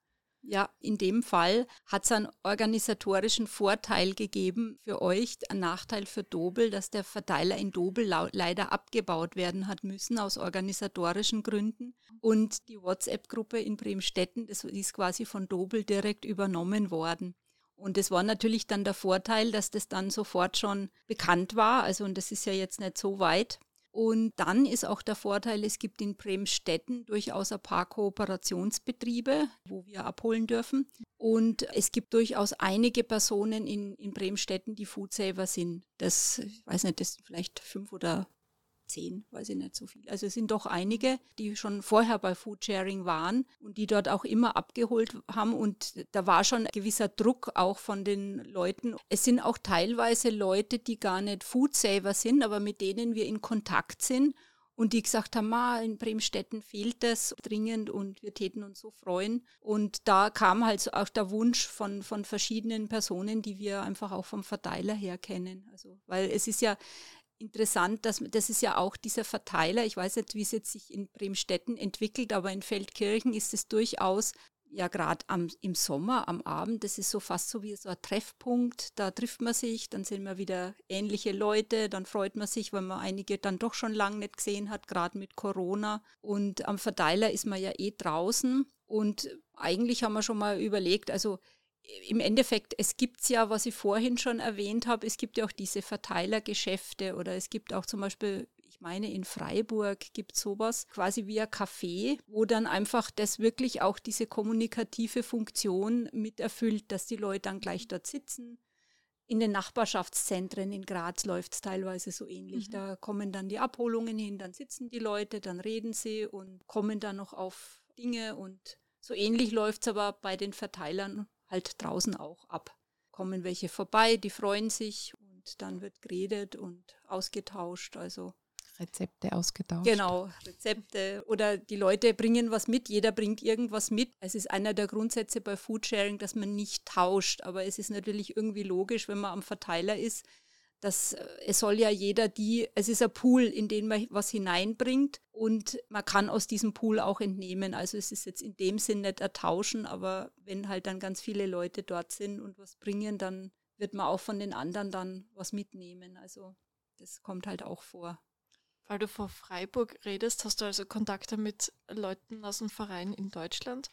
Ja, in dem Fall hat es einen organisatorischen Vorteil gegeben für euch, einen Nachteil für Dobel, dass der Verteiler in Dobel leider abgebaut werden hat müssen aus organisatorischen Gründen. Und die WhatsApp-Gruppe in Bremstetten, das ist quasi von Dobel direkt übernommen worden. Und es war natürlich dann der Vorteil, dass das dann sofort schon bekannt war. Also, und das ist ja jetzt nicht so weit. Und dann ist auch der Vorteil, es gibt in Bremstetten durchaus ein paar Kooperationsbetriebe, wo wir abholen dürfen. Und es gibt durchaus einige Personen in, in Bremstetten, die Foodsaver sind. Das, ich weiß nicht, das sind vielleicht fünf oder zehn, weiß ich nicht so viel. Also es sind doch einige, die schon vorher bei Foodsharing waren und die dort auch immer abgeholt haben und da war schon ein gewisser Druck auch von den Leuten. Es sind auch teilweise Leute, die gar nicht Foodsaver sind, aber mit denen wir in Kontakt sind und die gesagt haben, ah, in Bremstetten fehlt das dringend und wir täten uns so freuen. Und da kam halt auch der Wunsch von, von verschiedenen Personen, die wir einfach auch vom Verteiler her kennen. Also, weil es ist ja, interessant, dass das ist ja auch dieser Verteiler. Ich weiß nicht, wie es jetzt sich in Bremstetten entwickelt, aber in Feldkirchen ist es durchaus ja gerade im Sommer am Abend, das ist so fast so wie so ein Treffpunkt, da trifft man sich, dann sind wir wieder ähnliche Leute, dann freut man sich, weil man einige dann doch schon lange nicht gesehen hat, gerade mit Corona. Und am Verteiler ist man ja eh draußen und eigentlich haben wir schon mal überlegt, also im Endeffekt, es gibt ja, was ich vorhin schon erwähnt habe, es gibt ja auch diese Verteilergeschäfte oder es gibt auch zum Beispiel, ich meine, in Freiburg gibt es sowas, quasi wie ein Café, wo dann einfach das wirklich auch diese kommunikative Funktion mit erfüllt, dass die Leute dann gleich dort sitzen. In den Nachbarschaftszentren in Graz läuft es teilweise so ähnlich. Mhm. Da kommen dann die Abholungen hin, dann sitzen die Leute, dann reden sie und kommen dann noch auf Dinge und so ähnlich läuft es aber bei den Verteilern halt draußen auch ab. Kommen welche vorbei, die freuen sich und dann wird geredet und ausgetauscht. Also Rezepte ausgetauscht. Genau, Rezepte. Oder die Leute bringen was mit, jeder bringt irgendwas mit. Es ist einer der Grundsätze bei Foodsharing, dass man nicht tauscht. Aber es ist natürlich irgendwie logisch, wenn man am Verteiler ist, dass äh, es soll ja jeder die, es ist ein Pool, in den man was hineinbringt und man kann aus diesem Pool auch entnehmen. Also es ist jetzt in dem Sinn nicht ertauschen, aber wenn halt dann ganz viele Leute dort sind und was bringen, dann wird man auch von den anderen dann was mitnehmen. Also das kommt halt auch vor. Weil du vor Freiburg redest, hast du also Kontakte mit Leuten aus dem Verein in Deutschland?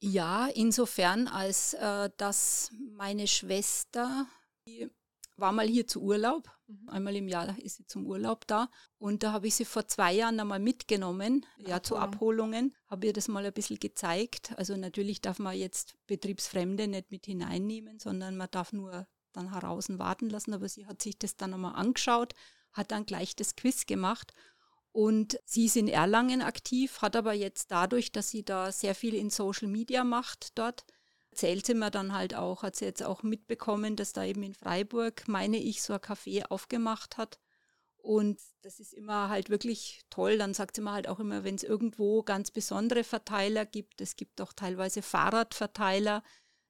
Ja, insofern, als äh, dass meine Schwester, die war mal hier zu Urlaub. Mhm. Einmal im Jahr ist sie zum Urlaub da. Und da habe ich sie vor zwei Jahren einmal mitgenommen, ja, zu Abholungen. Habe ihr das mal ein bisschen gezeigt. Also natürlich darf man jetzt Betriebsfremde nicht mit hineinnehmen, sondern man darf nur dann heraus warten lassen. Aber sie hat sich das dann einmal angeschaut, hat dann gleich das Quiz gemacht. Und sie ist in Erlangen aktiv, hat aber jetzt dadurch, dass sie da sehr viel in Social Media macht dort, erzählt sie mir dann halt auch, hat sie jetzt auch mitbekommen, dass da eben in Freiburg, meine ich, so ein Café aufgemacht hat. Und das ist immer halt wirklich toll. Dann sagt sie mir halt auch immer, wenn es irgendwo ganz besondere Verteiler gibt, es gibt auch teilweise Fahrradverteiler.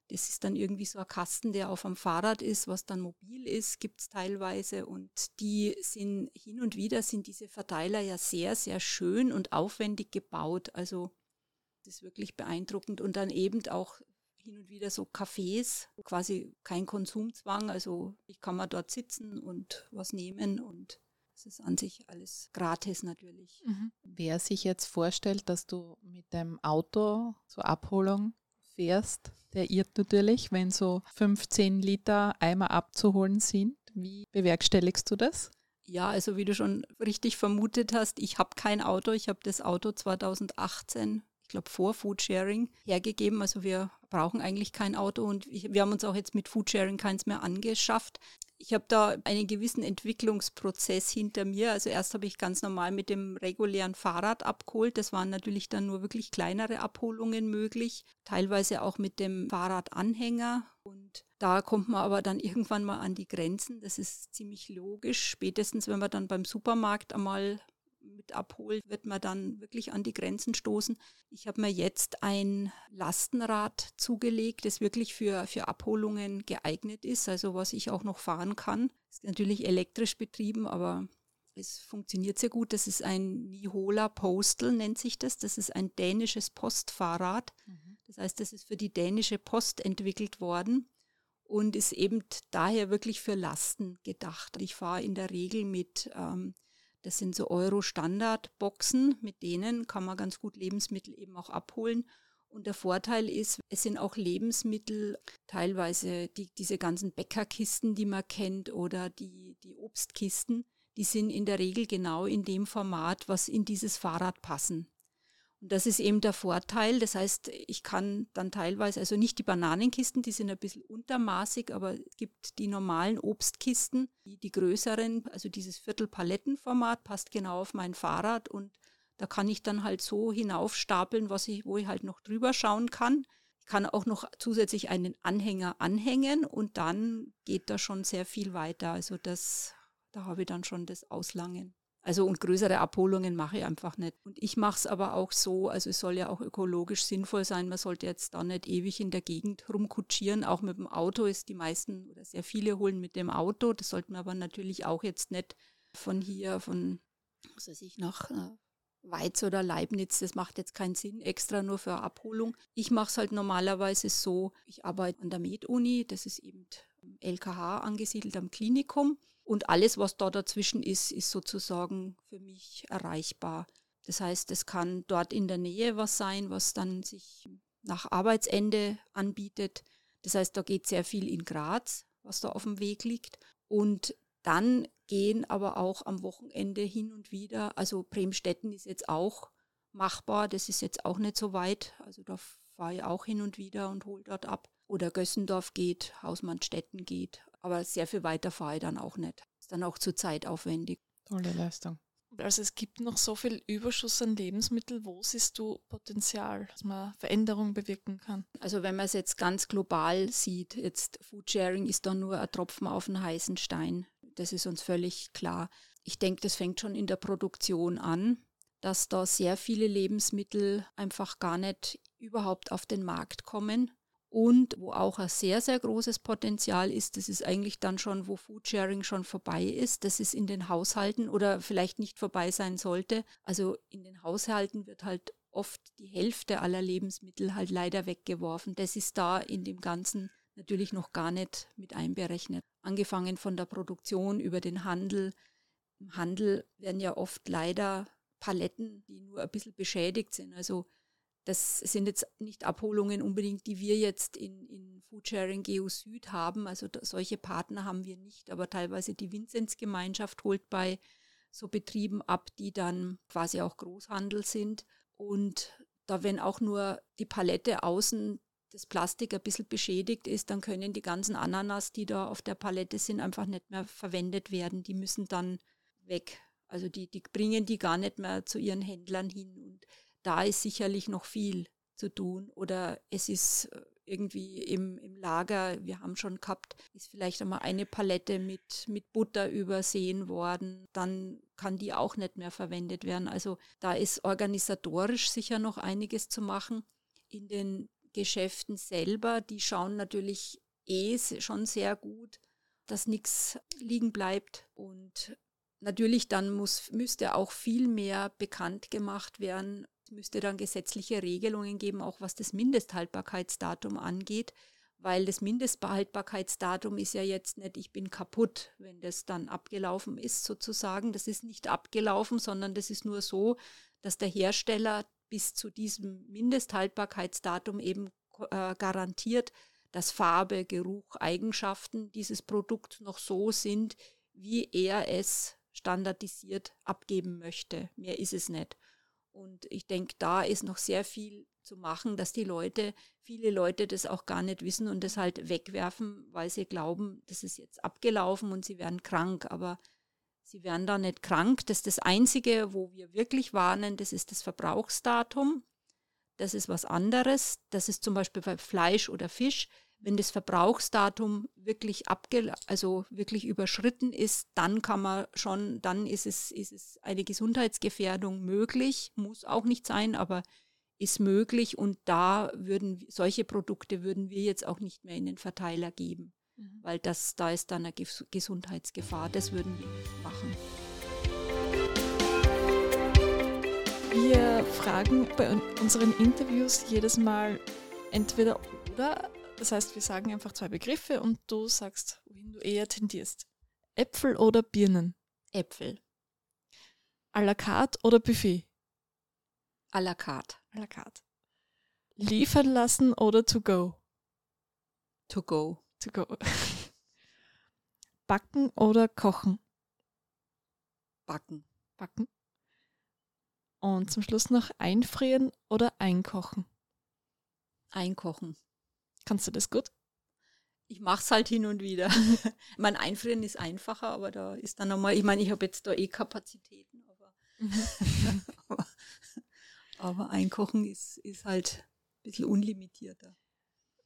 Das ist dann irgendwie so ein Kasten, der auf einem Fahrrad ist, was dann mobil ist, gibt es teilweise. Und die sind hin und wieder sind diese Verteiler ja sehr, sehr schön und aufwendig gebaut. Also das ist wirklich beeindruckend. Und dann eben auch hin und wieder so Cafés, quasi kein Konsumzwang. Also ich kann mal dort sitzen und was nehmen und es ist an sich alles gratis natürlich. Mhm. Wer sich jetzt vorstellt, dass du mit dem Auto zur Abholung fährst, der irrt natürlich, wenn so 15 Liter Eimer abzuholen sind. Wie bewerkstelligst du das? Ja, also wie du schon richtig vermutet hast, ich habe kein Auto. Ich habe das Auto 2018 ich glaube, vor Foodsharing hergegeben. Also wir brauchen eigentlich kein Auto und wir haben uns auch jetzt mit Foodsharing keins mehr angeschafft. Ich habe da einen gewissen Entwicklungsprozess hinter mir. Also erst habe ich ganz normal mit dem regulären Fahrrad abgeholt. Das waren natürlich dann nur wirklich kleinere Abholungen möglich, teilweise auch mit dem Fahrradanhänger. Und da kommt man aber dann irgendwann mal an die Grenzen. Das ist ziemlich logisch. Spätestens, wenn man dann beim Supermarkt einmal mit abholt, wird man dann wirklich an die Grenzen stoßen. Ich habe mir jetzt ein Lastenrad zugelegt, das wirklich für, für Abholungen geeignet ist, also was ich auch noch fahren kann. Ist natürlich elektrisch betrieben, aber es funktioniert sehr gut. Das ist ein Nihola Postal, nennt sich das. Das ist ein dänisches Postfahrrad. Mhm. Das heißt, das ist für die dänische Post entwickelt worden und ist eben daher wirklich für Lasten gedacht. Ich fahre in der Regel mit ähm, das sind so Euro-Standard-Boxen, mit denen kann man ganz gut Lebensmittel eben auch abholen. Und der Vorteil ist, es sind auch Lebensmittel, teilweise die, diese ganzen Bäckerkisten, die man kennt, oder die, die Obstkisten, die sind in der Regel genau in dem Format, was in dieses Fahrrad passen. Und das ist eben der Vorteil. Das heißt, ich kann dann teilweise, also nicht die Bananenkisten, die sind ein bisschen untermaßig, aber es gibt die normalen Obstkisten, die, die größeren, also dieses Viertelpalettenformat passt genau auf mein Fahrrad und da kann ich dann halt so hinaufstapeln, was ich, wo ich halt noch drüber schauen kann. Ich kann auch noch zusätzlich einen Anhänger anhängen und dann geht da schon sehr viel weiter. Also das, da habe ich dann schon das Auslangen. Also und größere Abholungen mache ich einfach nicht. Und ich mache es aber auch so, also es soll ja auch ökologisch sinnvoll sein. Man sollte jetzt da nicht ewig in der Gegend rumkutschieren. Auch mit dem Auto ist die meisten oder sehr viele holen mit dem Auto. Das sollten wir aber natürlich auch jetzt nicht von hier, von, was weiß ich, nach äh, Weiz oder Leibniz, das macht jetzt keinen Sinn, extra nur für Abholung. Ich mache es halt normalerweise so, ich arbeite an der Med-Uni, das ist eben LKH angesiedelt am Klinikum. Und alles, was da dazwischen ist, ist sozusagen für mich erreichbar. Das heißt, es kann dort in der Nähe was sein, was dann sich nach Arbeitsende anbietet. Das heißt, da geht sehr viel in Graz, was da auf dem Weg liegt. Und dann gehen aber auch am Wochenende hin und wieder, also Bremstetten ist jetzt auch machbar, das ist jetzt auch nicht so weit. Also da fahre ich auch hin und wieder und hole dort ab. Oder Gössendorf geht, Hausmannstetten geht. Aber sehr viel weiter fahre ich dann auch nicht. Ist dann auch zu zeitaufwendig. Tolle Leistung. Also es gibt noch so viel Überschuss an Lebensmitteln. Wo siehst du Potenzial, dass man Veränderungen bewirken kann? Also wenn man es jetzt ganz global sieht, jetzt Foodsharing ist dann nur ein Tropfen auf den heißen Stein. Das ist uns völlig klar. Ich denke, das fängt schon in der Produktion an, dass da sehr viele Lebensmittel einfach gar nicht überhaupt auf den Markt kommen und wo auch ein sehr, sehr großes Potenzial ist, das ist eigentlich dann schon, wo Foodsharing schon vorbei ist, das ist in den Haushalten oder vielleicht nicht vorbei sein sollte. Also in den Haushalten wird halt oft die Hälfte aller Lebensmittel halt leider weggeworfen. Das ist da in dem Ganzen natürlich noch gar nicht mit einberechnet. Angefangen von der Produktion über den Handel. Im Handel werden ja oft leider Paletten, die nur ein bisschen beschädigt sind. Also das sind jetzt nicht Abholungen unbedingt, die wir jetzt in, in Foodsharing Geo Süd haben. Also da, solche Partner haben wir nicht, aber teilweise die Vinzenz-Gemeinschaft holt bei so Betrieben ab, die dann quasi auch Großhandel sind. Und da, wenn auch nur die Palette außen das Plastik ein bisschen beschädigt ist, dann können die ganzen Ananas, die da auf der Palette sind, einfach nicht mehr verwendet werden. Die müssen dann weg. Also die, die bringen die gar nicht mehr zu ihren Händlern hin. Und da ist sicherlich noch viel zu tun oder es ist äh, irgendwie im, im Lager, wir haben schon gehabt, ist vielleicht einmal eine Palette mit, mit Butter übersehen worden, dann kann die auch nicht mehr verwendet werden. Also da ist organisatorisch sicher noch einiges zu machen. In den Geschäften selber, die schauen natürlich eh schon sehr gut, dass nichts liegen bleibt. Und natürlich dann muss, müsste auch viel mehr bekannt gemacht werden, müsste dann gesetzliche Regelungen geben, auch was das Mindesthaltbarkeitsdatum angeht, weil das Mindestbehaltbarkeitsdatum ist ja jetzt nicht, ich bin kaputt, wenn das dann abgelaufen ist sozusagen. Das ist nicht abgelaufen, sondern das ist nur so, dass der Hersteller bis zu diesem Mindesthaltbarkeitsdatum eben äh, garantiert, dass Farbe, Geruch, Eigenschaften dieses Produkts noch so sind, wie er es standardisiert abgeben möchte. Mehr ist es nicht. Und ich denke, da ist noch sehr viel zu machen, dass die Leute, viele Leute das auch gar nicht wissen und das halt wegwerfen, weil sie glauben, das ist jetzt abgelaufen und sie werden krank. Aber sie werden da nicht krank. Das ist das Einzige, wo wir wirklich warnen, das ist das Verbrauchsdatum. Das ist was anderes. Das ist zum Beispiel bei Fleisch oder Fisch wenn das Verbrauchsdatum wirklich abge also wirklich überschritten ist, dann kann man schon, dann ist es, ist es eine Gesundheitsgefährdung möglich, muss auch nicht sein, aber ist möglich und da würden solche Produkte würden wir jetzt auch nicht mehr in den Verteiler geben, mhm. weil das da ist dann eine Gesundheitsgefahr. Das würden wir nicht machen. Wir fragen bei unseren Interviews jedes Mal entweder oder das heißt, wir sagen einfach zwei Begriffe und du sagst, wohin du eher tendierst. Äpfel oder Birnen? Äpfel. À la carte oder Buffet? À la carte. À la carte. Liefern lassen oder to go? To go. To go. Backen oder kochen? Backen. Backen. Und zum Schluss noch einfrieren oder einkochen? Einkochen. Kannst du das gut? Ich mache es halt hin und wieder. mein Einfrieren ist einfacher, aber da ist dann nochmal, ich meine, ich habe jetzt da eh Kapazitäten, aber, mhm. aber, aber, Einkochen ist, ist halt ein bisschen unlimitierter.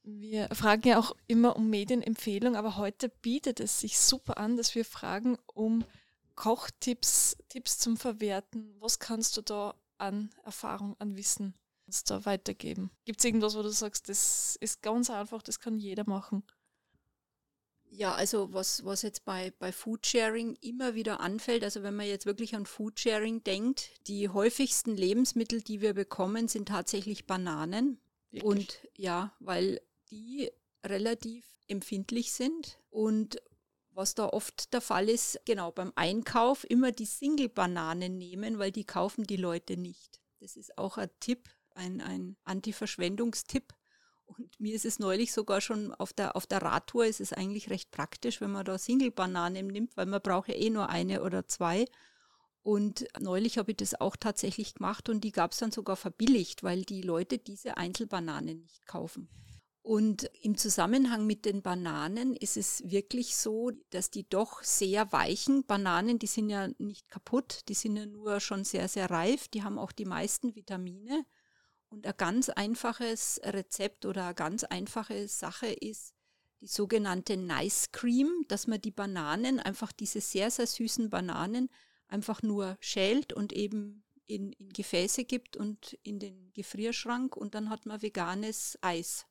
Wir fragen ja auch immer um Medienempfehlung, aber heute bietet es sich super an, dass wir fragen um Kochtipps, Tipps zum Verwerten. Was kannst du da an Erfahrung, an Wissen uns da weitergeben? Gibt es irgendwas, wo du sagst, das ist ganz einfach, das kann jeder machen? Ja, also was, was jetzt bei, bei Foodsharing immer wieder anfällt, also wenn man jetzt wirklich an Foodsharing denkt, die häufigsten Lebensmittel, die wir bekommen, sind tatsächlich Bananen. Wirklich? Und ja, weil die relativ empfindlich sind und was da oft der Fall ist, genau beim Einkauf immer die Single-Bananen nehmen, weil die kaufen die Leute nicht. Das ist auch ein Tipp, ein, ein Anti-Verschwendungstipp. Und mir ist es neulich sogar schon auf der, auf der Radtour ist es eigentlich recht praktisch, wenn man da Single-Bananen nimmt, weil man braucht ja eh nur eine oder zwei. Und neulich habe ich das auch tatsächlich gemacht und die gab es dann sogar verbilligt, weil die Leute diese Einzelbananen nicht kaufen. Und im Zusammenhang mit den Bananen ist es wirklich so, dass die doch sehr weichen Bananen, die sind ja nicht kaputt, die sind ja nur schon sehr, sehr reif, die haben auch die meisten Vitamine. Und ein ganz einfaches Rezept oder eine ganz einfache Sache ist die sogenannte Nice Cream, dass man die Bananen, einfach diese sehr, sehr süßen Bananen, einfach nur schält und eben in, in Gefäße gibt und in den Gefrierschrank und dann hat man veganes Eis.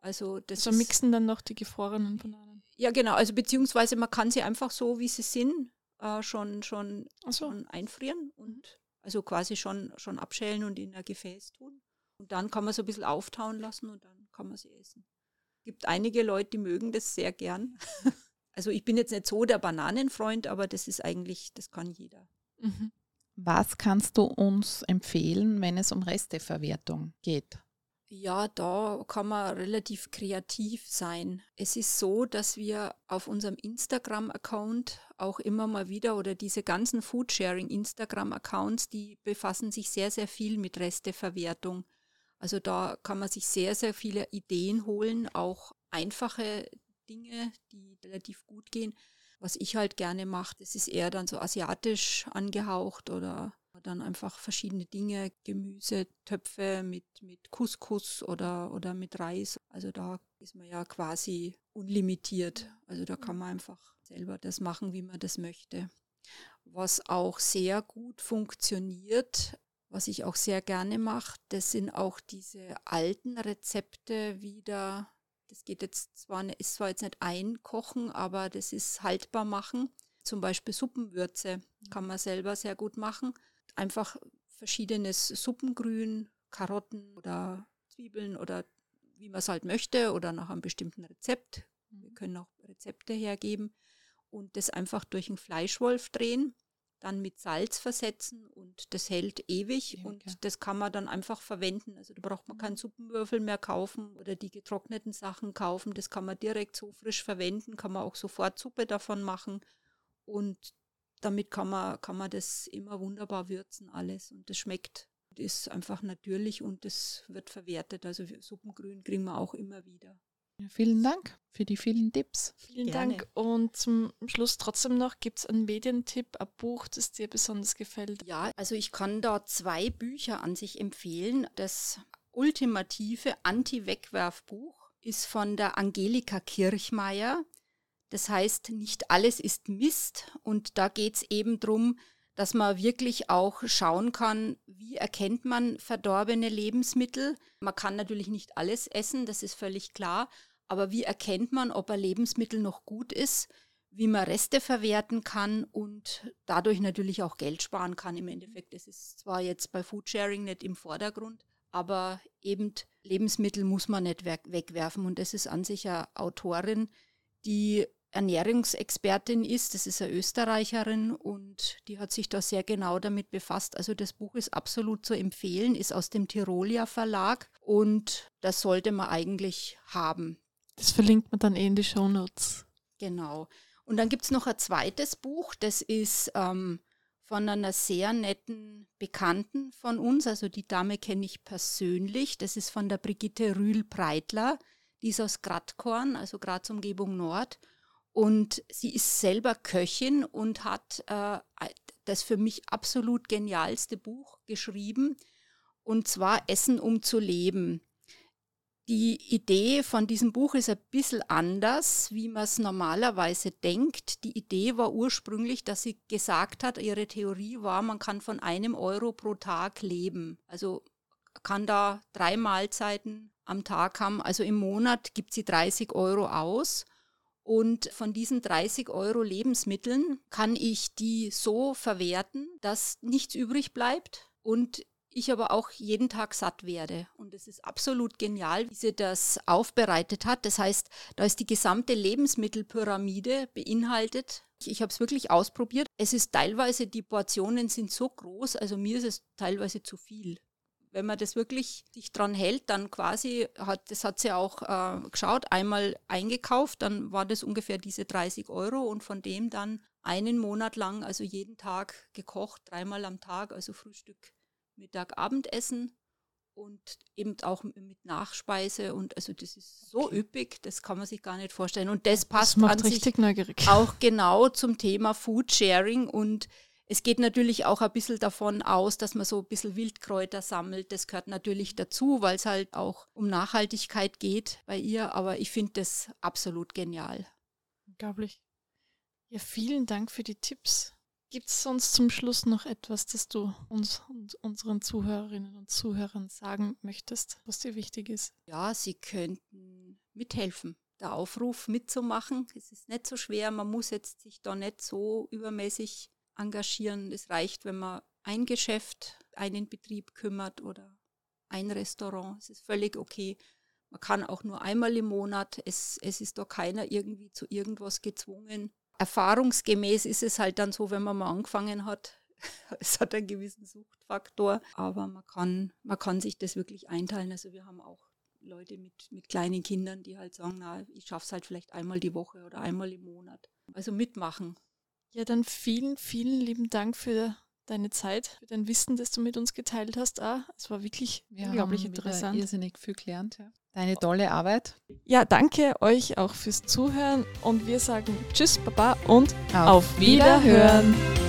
Also das so mixen dann noch die gefrorenen Bananen. Ja, genau. Also beziehungsweise man kann sie einfach so, wie sie sind, äh, schon, schon, so. schon einfrieren und also quasi schon, schon abschälen und in ein Gefäß tun. Und dann kann man so ein bisschen auftauen lassen und dann kann man sie essen. Es gibt einige Leute, die mögen das sehr gern. Also ich bin jetzt nicht so der Bananenfreund, aber das ist eigentlich, das kann jeder. Mhm. Was kannst du uns empfehlen, wenn es um Resteverwertung geht? Ja, da kann man relativ kreativ sein. Es ist so, dass wir auf unserem Instagram-Account auch immer mal wieder oder diese ganzen Foodsharing-Instagram-Accounts, die befassen sich sehr, sehr viel mit Resteverwertung. Also da kann man sich sehr, sehr viele Ideen holen, auch einfache Dinge, die relativ gut gehen. Was ich halt gerne mache, das ist eher dann so asiatisch angehaucht oder dann einfach verschiedene Dinge, Gemüse, Töpfe mit, mit Couscous oder, oder mit Reis. Also da ist man ja quasi unlimitiert. Also da kann man einfach selber das machen, wie man das möchte. Was auch sehr gut funktioniert, was ich auch sehr gerne mache, das sind auch diese alten Rezepte wieder. Das geht jetzt zwar, ist zwar jetzt nicht einkochen, aber das ist haltbar machen. Zum Beispiel Suppenwürze kann man selber sehr gut machen. Einfach verschiedenes Suppengrün, Karotten oder Zwiebeln oder wie man es halt möchte oder nach einem bestimmten Rezept. Wir können auch Rezepte hergeben und das einfach durch einen Fleischwolf drehen, dann mit Salz versetzen und das hält ewig ja, und okay. das kann man dann einfach verwenden. Also da braucht man keinen Suppenwürfel mehr kaufen oder die getrockneten Sachen kaufen. Das kann man direkt so frisch verwenden, kann man auch sofort Suppe davon machen und damit kann man, kann man das immer wunderbar würzen alles und das schmeckt ist einfach natürlich und das wird verwertet. Also Suppengrün kriegen wir auch immer wieder. Ja, vielen Dank für die vielen Tipps. Vielen Gerne. Dank. Und zum Schluss trotzdem noch, gibt es einen Medientipp, ein Buch, das dir besonders gefällt? Ja, also ich kann da zwei Bücher an sich empfehlen. Das ultimative Anti-Wegwerfbuch ist von der Angelika Kirchmeier. Das heißt, nicht alles ist Mist. Und da geht es eben darum, dass man wirklich auch schauen kann, wie erkennt man verdorbene Lebensmittel. Man kann natürlich nicht alles essen, das ist völlig klar, aber wie erkennt man, ob ein Lebensmittel noch gut ist, wie man Reste verwerten kann und dadurch natürlich auch Geld sparen kann im Endeffekt. Das ist zwar jetzt bei Foodsharing nicht im Vordergrund, aber eben Lebensmittel muss man nicht wegwerfen und das ist an sich eine Autorin, die Ernährungsexpertin ist. Das ist eine Österreicherin und die hat sich da sehr genau damit befasst. Also das Buch ist absolut zu empfehlen, ist aus dem Tirolia Verlag und das sollte man eigentlich haben. Das verlinkt man dann eh in die Shownotes. Genau. Und dann gibt es noch ein zweites Buch, das ist ähm, von einer sehr netten Bekannten von uns. Also die Dame kenne ich persönlich. Das ist von der Brigitte Rühl-Breitler. Die ist aus Gradkorn, also Graz Umgebung Nord. Und sie ist selber Köchin und hat äh, das für mich absolut genialste Buch geschrieben, und zwar Essen um zu leben. Die Idee von diesem Buch ist ein bisschen anders, wie man es normalerweise denkt. Die Idee war ursprünglich, dass sie gesagt hat, ihre Theorie war, man kann von einem Euro pro Tag leben. Also kann da drei Mahlzeiten am Tag haben. Also im Monat gibt sie 30 Euro aus und von diesen 30 Euro Lebensmitteln kann ich die so verwerten, dass nichts übrig bleibt und ich aber auch jeden Tag satt werde. Und es ist absolut genial, wie sie das aufbereitet hat. Das heißt, da ist die gesamte Lebensmittelpyramide beinhaltet. Ich, ich habe es wirklich ausprobiert. Es ist teilweise, die Portionen sind so groß, also mir ist es teilweise zu viel wenn man das wirklich sich dran hält, dann quasi hat, das hat sie auch äh, geschaut, einmal eingekauft, dann war das ungefähr diese 30 Euro und von dem dann einen Monat lang, also jeden Tag gekocht, dreimal am Tag, also Frühstück, Mittag, Abendessen und eben auch mit Nachspeise und also das ist so okay. üppig, das kann man sich gar nicht vorstellen und das passt das macht richtig neugierig. auch genau zum Thema Food Sharing und es geht natürlich auch ein bisschen davon aus, dass man so ein bisschen Wildkräuter sammelt. Das gehört natürlich dazu, weil es halt auch um Nachhaltigkeit geht bei ihr. Aber ich finde das absolut genial. Unglaublich. Ja, vielen Dank für die Tipps. Gibt es sonst zum Schluss noch etwas, das du uns und unseren Zuhörerinnen und Zuhörern sagen möchtest, was dir wichtig ist? Ja, sie könnten mithelfen der Aufruf mitzumachen. Es ist nicht so schwer, man muss jetzt sich da nicht so übermäßig engagieren. Es reicht, wenn man ein Geschäft, einen Betrieb kümmert oder ein Restaurant. Es ist völlig okay. Man kann auch nur einmal im Monat. Es, es ist doch keiner irgendwie zu irgendwas gezwungen. Erfahrungsgemäß ist es halt dann so, wenn man mal angefangen hat. es hat einen gewissen Suchtfaktor, aber man kann, man kann sich das wirklich einteilen. Also wir haben auch Leute mit, mit kleinen Kindern, die halt sagen, na, ich schaffe es halt vielleicht einmal die Woche oder einmal im Monat. Also mitmachen. Ja, dann vielen, vielen lieben Dank für deine Zeit, für dein Wissen, das du mit uns geteilt hast. Ah, es war wirklich Wir unglaublich haben interessant. irrsinnig viel gelernt. Ja. Deine tolle Arbeit. Ja, danke euch auch fürs Zuhören und wir sagen Tschüss, Baba und auf, auf Wiederhören. Wiederhören.